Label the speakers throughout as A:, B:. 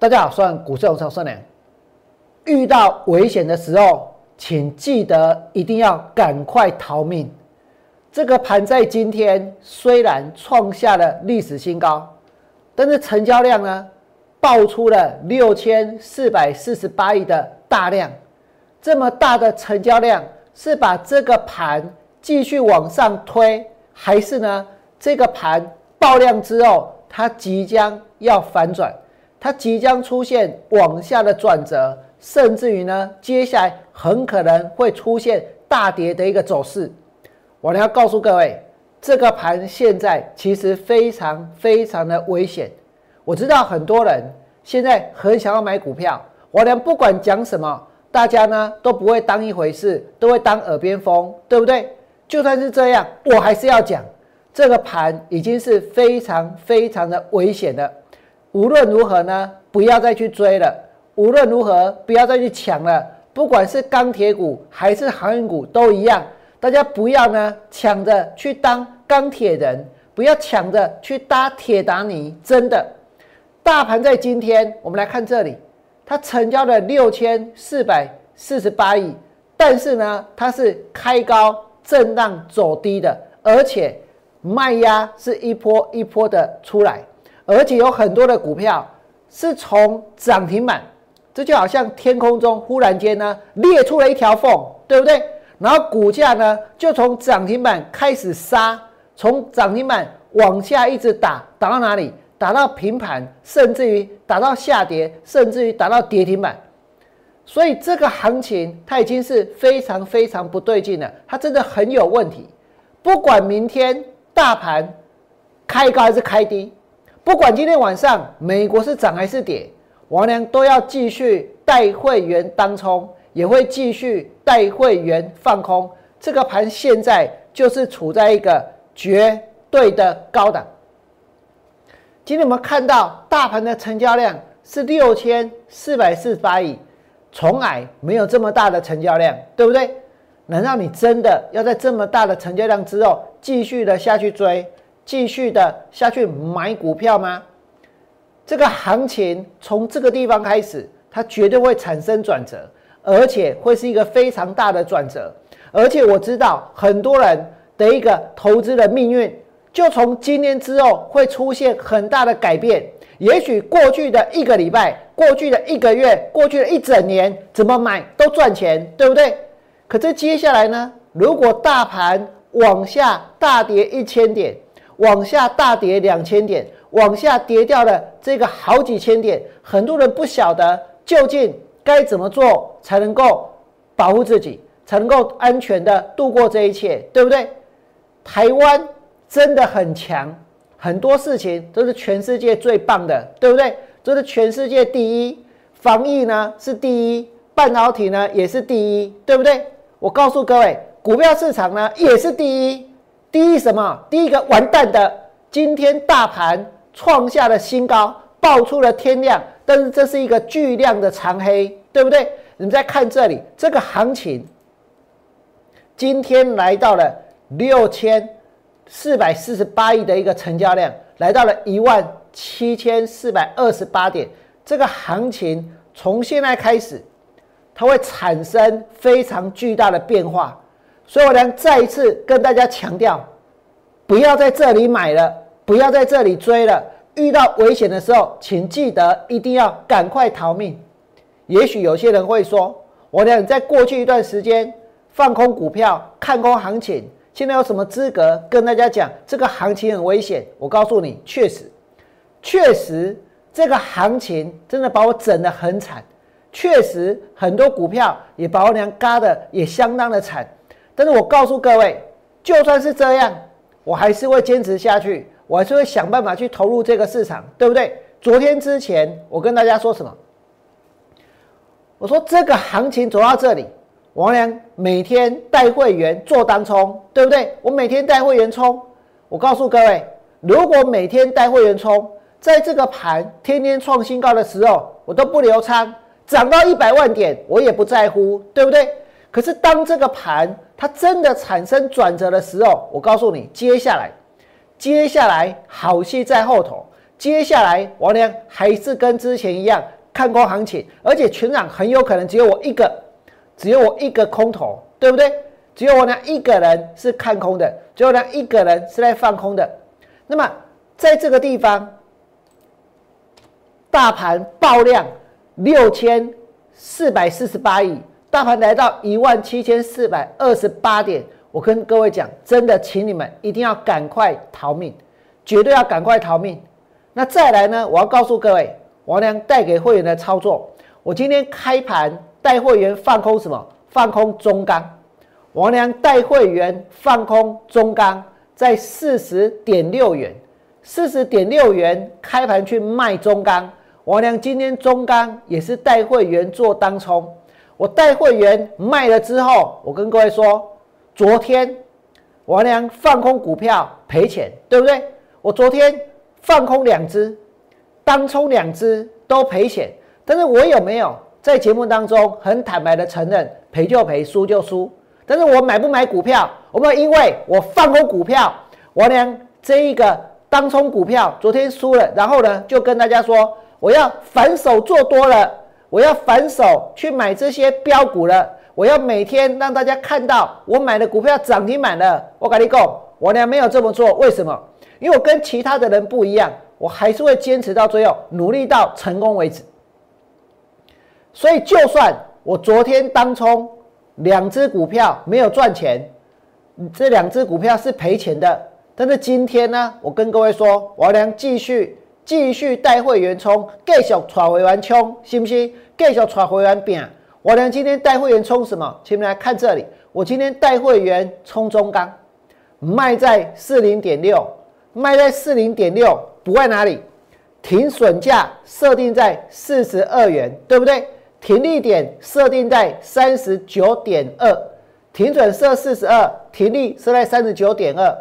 A: 大家好，算股市红超算良。遇到危险的时候，请记得一定要赶快逃命。这个盘在今天虽然创下了历史新高，但是成交量呢，爆出了六千四百四十八亿的大量。这么大的成交量，是把这个盘继续往上推，还是呢？这个盘爆量之后，它即将要反转？它即将出现往下的转折，甚至于呢，接下来很可能会出现大跌的一个走势。我呢要告诉各位，这个盘现在其实非常非常的危险。我知道很多人现在很想要买股票，我连不管讲什么，大家呢都不会当一回事，都会当耳边风，对不对？就算是这样，我还是要讲，这个盘已经是非常非常的危险的。无论如何呢，不要再去追了。无论如何，不要再去抢了。不管是钢铁股还是航运股都一样，大家不要呢抢着去当钢铁人，不要抢着去搭铁达尼。真的，大盘在今天，我们来看这里，它成交了六千四百四十八亿，但是呢，它是开高震荡走低的，而且卖压是一波一波的出来。而且有很多的股票是从涨停板，这就好像天空中忽然间呢裂出了一条缝，对不对？然后股价呢就从涨停板开始杀，从涨停板往下一直打，打到哪里？打到平盘，甚至于打到下跌，甚至于打到跌停板。所以这个行情它已经是非常非常不对劲了，它真的很有问题。不管明天大盘开高还是开低。不管今天晚上美国是涨还是跌，王良都要继续带会员当冲，也会继续带会员放空。这个盘现在就是处在一个绝对的高档。今天我们看到大盘的成交量是六千四百四十八亿，从来没有这么大的成交量，对不对？难道你真的要在这么大的成交量之后继续的下去追？继续的下去买股票吗？这个行情从这个地方开始，它绝对会产生转折，而且会是一个非常大的转折。而且我知道很多人的一个投资的命运，就从今天之后会出现很大的改变。也许过去的一个礼拜、过去的一个月、过去的一整年，怎么买都赚钱，对不对？可是接下来呢？如果大盘往下大跌一千点，往下大跌两千点，往下跌掉了这个好几千点，很多人不晓得究竟该怎么做才能够保护自己，才能够安全的度过这一切，对不对？台湾真的很强，很多事情都是全世界最棒的，对不对？都是全世界第一，防疫呢是第一，半导体呢也是第一，对不对？我告诉各位，股票市场呢也是第一。第一什么？第一个完蛋的，今天大盘创下了新高，爆出了天量，但是这是一个巨量的长黑，对不对？你们再看这里，这个行情今天来到了六千四百四十八亿的一个成交量，来到了一万七千四百二十八点。这个行情从现在开始，它会产生非常巨大的变化。所以我呢再一次跟大家强调，不要在这里买了，不要在这里追了。遇到危险的时候，请记得一定要赶快逃命。也许有些人会说，我呢在过去一段时间放空股票，看空行情，现在有什么资格跟大家讲这个行情很危险？我告诉你，确实，确实这个行情真的把我整得很惨，确实很多股票也把我娘嘎的也相当的惨。但是我告诉各位，就算是这样，我还是会坚持下去，我还是会想办法去投入这个市场，对不对？昨天之前，我跟大家说什么？我说这个行情走到这里，王良每天带会员做单冲，对不对？我每天带会员冲。我告诉各位，如果每天带会员冲，在这个盘天天创新高的时候，我都不留仓，涨到一百万点，我也不在乎，对不对？可是当这个盘它真的产生转折的时候，我告诉你，接下来，接下来好戏在后头。接下来王良还是跟之前一样看空行情，而且全场很有可能只有我一个，只有我一个空头，对不对？只有我那一个人是看空的，只有那一个人是在放空的。那么在这个地方，大盘爆量六千四百四十八亿，大盘来到一万七千四百二十八点。我跟各位讲，真的，请你们一定要赶快逃命，绝对要赶快逃命。那再来呢？我要告诉各位，王良带给会员的操作，我今天开盘带会员放空什么？放空中钢。王良带会员放空中钢，在四十点六元，四十点六元开盘去卖中钢。王良今天中钢也是带会员做当冲，我带会员卖了之后，我跟各位说，昨天王良放空股票赔钱，对不对？我昨天放空两只，当冲两只都赔钱，但是我有没有在节目当中很坦白的承认，赔就赔，输就输？但是我买不买股票？我们因为我放空股票，我连这一个当冲股票昨天输了，然后呢就跟大家说，我要反手做多了，我要反手去买这些标股了，我要每天让大家看到我买的股票涨停板了。我跟你讲，我俩没有这么做，为什么？因为我跟其他的人不一样，我还是会坚持到最后，努力到成功为止。所以就算我昨天当冲。两只股票没有赚钱，这两只股票是赔钱的。但是今天呢，我跟各位说，我良继续继续带会员冲，继续带会员冲，信不信？继续带会员拼。我良今天带会员冲什么？请你们来看这里，我今天带会员冲中钢，卖在四零点六，卖在四零点六，不在哪里？停损价设定在四十二元，对不对？停利点设定在三十九点二，停损设四十二，停利设在三十九点二。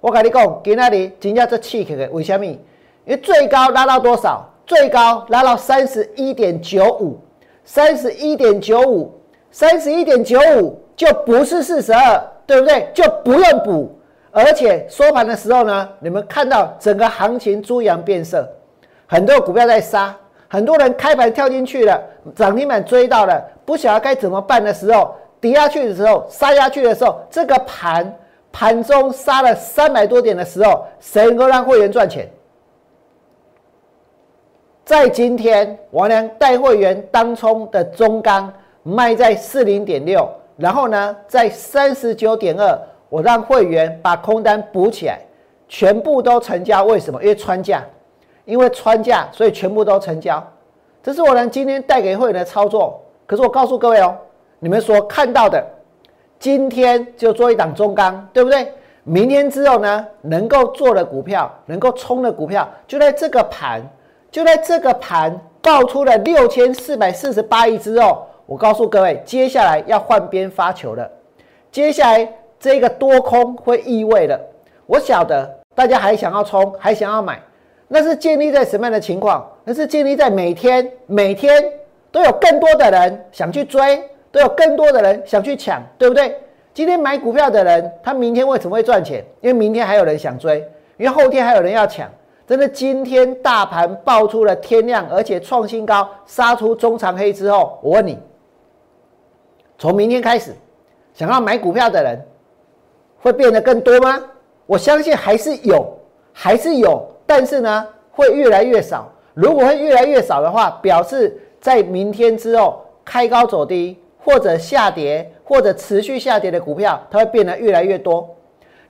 A: 我跟你讲，今那里金价这气起来，为什么？因为最高拉到多少？最高拉到三十一点九五，三十一点九五，三十一点九五就不是四十二，对不对？就不用补。而且收盘的时候呢，你们看到整个行情猪羊变色，很多股票在杀。很多人开盘跳进去了，涨停板追到了，不晓得该怎么办的时候，跌下去的时候，杀下去的时候，这个盘盘中杀了三百多点的时候，谁能够让会员赚钱？在今天，王良带会员当冲的中钢卖在四零点六，然后呢，在三十九点二，我让会员把空单补起来，全部都成交。为什么？因为穿价。因为穿价，所以全部都成交。这是我能今天带给会员的操作。可是我告诉各位哦，你们所看到的，今天就做一档中钢，对不对？明天之后呢，能够做的股票，能够冲的股票，就在这个盘，就在这个盘爆出了六千四百四十八亿之后，我告诉各位，接下来要换边发球了。接下来这个多空会意味了。我晓得大家还想要冲，还想要买。那是建立在什么样的情况？那是建立在每天每天都有更多的人想去追，都有更多的人想去抢，对不对？今天买股票的人，他明天为什么会赚钱？因为明天还有人想追，因为后天还有人要抢。真的，今天大盘爆出了天量，而且创新高，杀出中长黑之后，我问你，从明天开始，想要买股票的人会变得更多吗？我相信还是有，还是有。但是呢，会越来越少。如果会越来越少的话，表示在明天之后开高走低，或者下跌，或者持续下跌的股票，它会变得越来越多。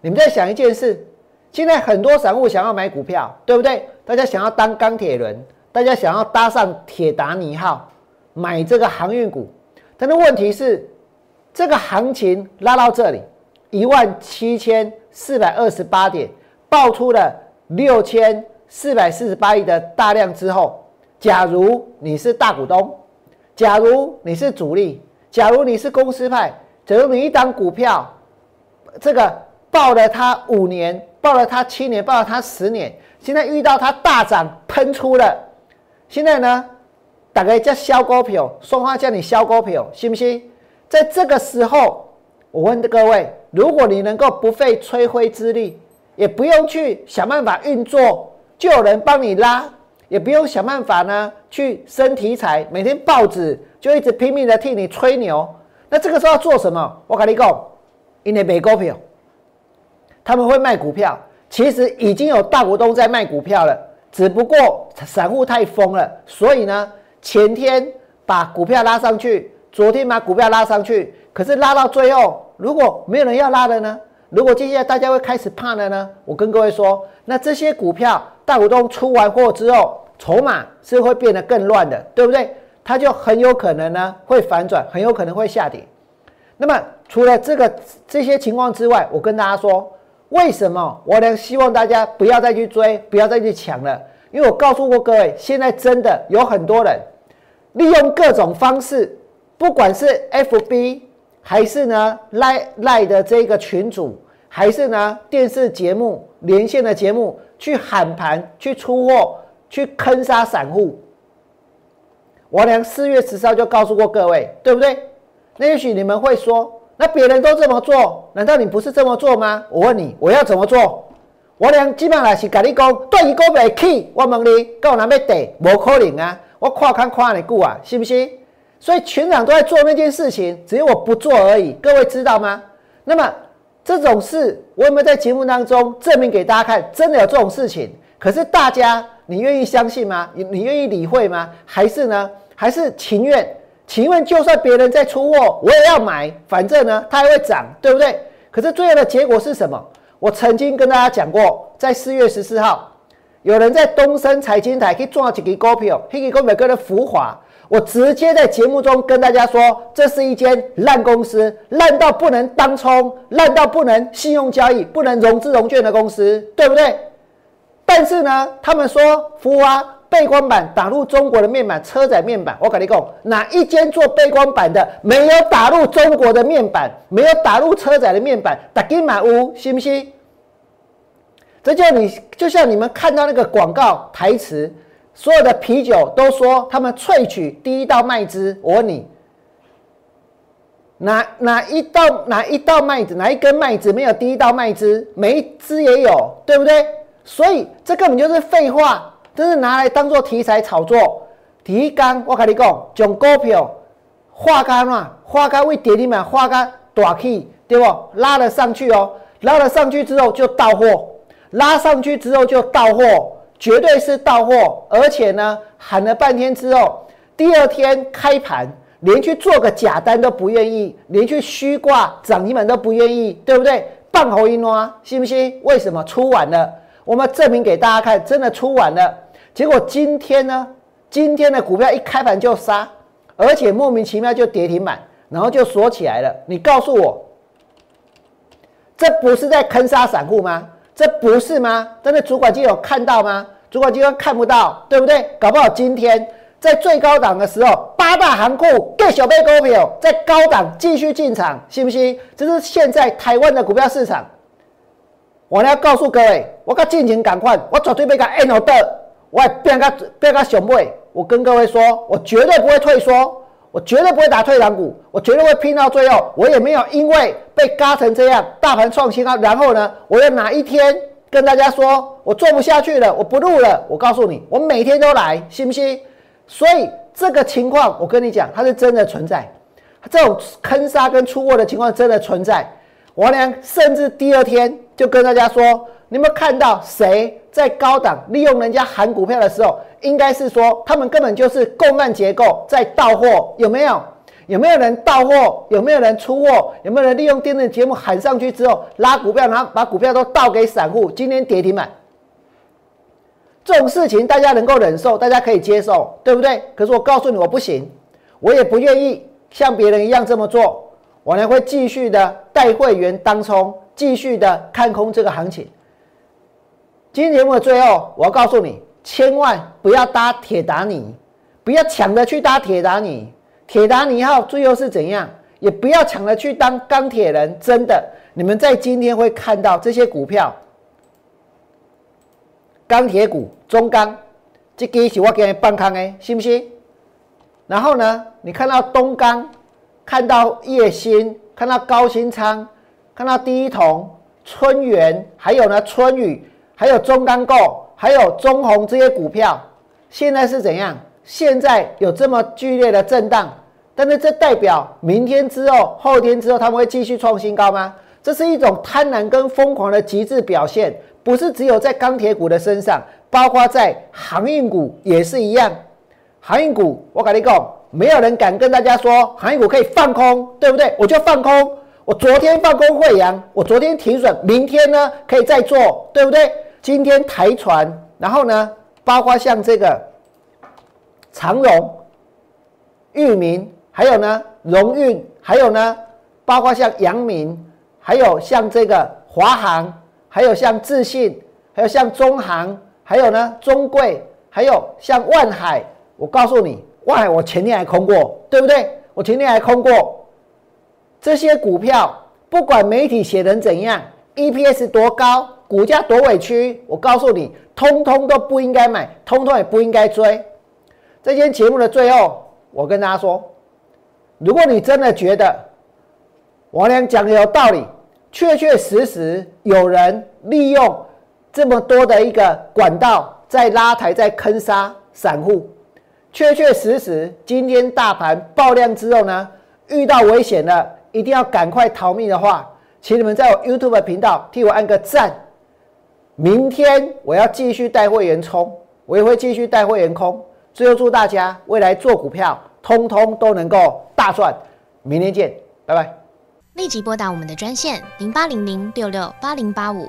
A: 你们在想一件事：现在很多散户想要买股票，对不对？大家想要当钢铁人，大家想要搭上铁达尼号，买这个航运股。但是问题是，这个行情拉到这里一万七千四百二十八点，爆出了。六千四百四十八亿的大量之后，假如你是大股东，假如你是主力，假如你是公司派，假如你一档股票，这个报了他五年，报了他七年，报了他十年，现在遇到他大涨喷出了，现在呢，大概叫销股票，双方叫你销股票，信不信？在这个时候，我问各位，如果你能够不费吹灰之力。也不用去想办法运作，就有人帮你拉，也不用想办法呢去升题材，每天报纸就一直拼命的替你吹牛。那这个时候要做什么？我跟你讲，因为美股票，他们会卖股票，其实已经有大股东在卖股票了，只不过散户太疯了，所以呢，前天把股票拉上去，昨天把股票拉上去，可是拉到最后，如果没有人要拉的呢？如果接下来大家会开始怕了呢？我跟各位说，那这些股票大股东出完货之后，筹码是会变得更乱的，对不对？它就很有可能呢会反转，很有可能会下跌。那么除了这个这些情况之外，我跟大家说，为什么我呢希望大家不要再去追，不要再去抢了？因为我告诉过各位，现在真的有很多人利用各种方式，不管是 FB 还是呢赖赖的这个群主，还是呢电视节目连线的节目，去喊盘、去出货、去坑杀散户。我俩四月十四号就告诉过各位，对不对？那也许你们会说，那别人都这么做，难道你不是这么做吗？我问你，我要怎么做？我俩基本上是跟你讲，对一个未起，我问你，够哪要跌？无可能啊！我跨看跨你股啊，信不信？所以全场都在做那件事情，只有我不做而已。各位知道吗？那么这种事，我有没有在节目当中证明给大家看？真的有这种事情？可是大家，你愿意相信吗？你你愿意理会吗？还是呢？还是情愿，请问就算别人在出货，我也要买，反正呢，它还会涨，对不对？可是最后的结果是什么？我曾经跟大家讲过，在四月十四号，有人在东升财经台去赚几个股票，那个股票跟的浮华，我直接在节目中跟大家说，这是一间烂公司，烂到不能当冲，烂到不能信用交易，不能融资融券的公司，对不对？但是呢，他们说浮华。背光板打入中国的面板，车载面板，我跟你讲，哪一间做背光板的没有打入中国的面板，没有打入车载的面板，打金满屋，信不信？这就你就像你们看到那个广告台词，所有的啤酒都说他们萃取第一道麦汁。我问你，哪哪一道哪一道麦子，哪一根麦子没有第一道麦汁？每一支也有，对不对？所以这根本就是废话。这是拿来当做题材炒作，提纲我跟你讲，将股票画干嘛？画干为跌停板，画干大起，对不？拉了上去哦，拉了上去之后就到货，拉上去之后就到货，绝对是到货。而且呢，喊了半天之后，第二天开盘连去做个假单都不愿意，连去虚挂涨停板都不愿意，对不对？半喉一拉，信不信？为什么出晚了？我们证明给大家看，真的出晚了。结果今天呢？今天的股票一开盘就杀，而且莫名其妙就跌停板，然后就锁起来了。你告诉我，这不是在坑杀散户吗？这不是吗？真的主管机有看到吗？主管机关看不到，对不对？搞不好今天在最高档的时候，八大行库给小贝股票在高档继续进场，信不信？这是现在台湾的股票市场。我要告诉各位，我跟进前赶快，我绝对被他 N 的。我也变个变个熊妹，我跟各位说，我绝对不会退缩，我绝对不会打退堂鼓，我绝对会拼到最后。我也没有因为被嘎成这样，大盘创新高，然后呢，我要哪一天跟大家说我做不下去了，我不录了。我告诉你，我每天都来，信不信？所以这个情况，我跟你讲，它是真的存在，这种坑杀跟出货的情况真的存在。我俩甚至第二天就跟大家说。你们看到谁在高档利用人家喊股票的时候，应该是说他们根本就是共案结构在到货，有没有？有没有人到货？有没有人出货？有没有人利用电视节目喊上去之后拉股票，然后把股票都倒给散户？今天跌停板，这种事情大家能够忍受，大家可以接受，对不对？可是我告诉你，我不行，我也不愿意像别人一样这么做，我呢会继续的带会员当冲，继续的看空这个行情。今天节目的最后，我要告诉你，千万不要搭铁达尼，不要抢着去搭铁达尼。铁达尼号最后是怎样？也不要抢着去当钢铁人。真的，你们在今天会看到这些股票，钢铁股、中钢，这个是我给你放空的，信不信？然后呢，你看到东钢，看到叶鑫，看到高新仓，看到第一铜、春元，还有呢春雨。还有中钢构，还有中红这些股票，现在是怎样？现在有这么剧烈的震荡，但是这代表明天之后、后天之后，他们会继续创新高吗？这是一种贪婪跟疯狂的极致表现，不是只有在钢铁股的身上，包括在航运股也是一样。航运股，我跟你讲，没有人敢跟大家说航运股可以放空，对不对？我就放空。我昨天放空惠阳，我昨天停损，明天呢可以再做，对不对？今天台船，然后呢，包括像这个长荣、裕民，还有呢荣运，还有呢，包括像阳明，还有像这个华航，还有像智信，还有像中航，还有呢中贵，还有像万海。我告诉你，万海我前天还空过，对不对？我前天还空过这些股票，不管媒体写成怎样，EPS 多高。股价多委屈，我告诉你，通通都不应该买，通通也不应该追。这间节目的最后，我跟大家说，如果你真的觉得王良讲的有道理，确确实实有人利用这么多的一个管道在拉抬、在坑杀散户，确确实实今天大盘爆量之后呢，遇到危险了，一定要赶快逃命的话，请你们在我 YouTube 频道替我按个赞。明天我要继续带会员冲，我也会继续带会员空。最后祝大家未来做股票，通通都能够大赚。明天见，拜拜。
B: 立即拨打我们的专线零八零零六六八零八五